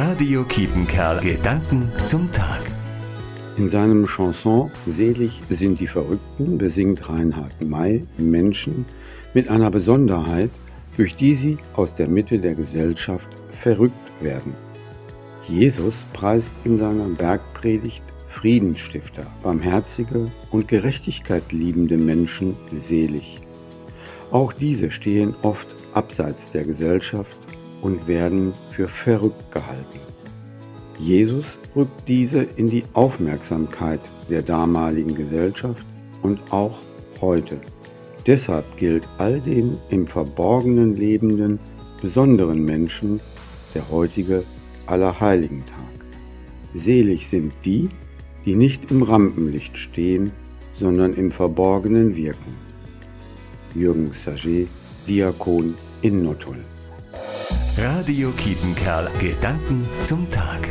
Radio Kiepenkerl. Gedanken zum Tag. In seinem Chanson Selig sind die Verrückten besingt Reinhard May Menschen mit einer Besonderheit, durch die sie aus der Mitte der Gesellschaft verrückt werden. Jesus preist in seiner Bergpredigt Friedensstifter, barmherzige und Gerechtigkeit liebende Menschen selig. Auch diese stehen oft abseits der Gesellschaft und werden für verrückt gehalten. Jesus rückt diese in die Aufmerksamkeit der damaligen Gesellschaft und auch heute. Deshalb gilt all den im Verborgenen lebenden, besonderen Menschen der heutige Allerheiligentag. Selig sind die, die nicht im Rampenlicht stehen, sondern im Verborgenen wirken. Jürgen Saget, Diakon in Nottuln. Radio Kietenkerl. Gedanken zum Tag.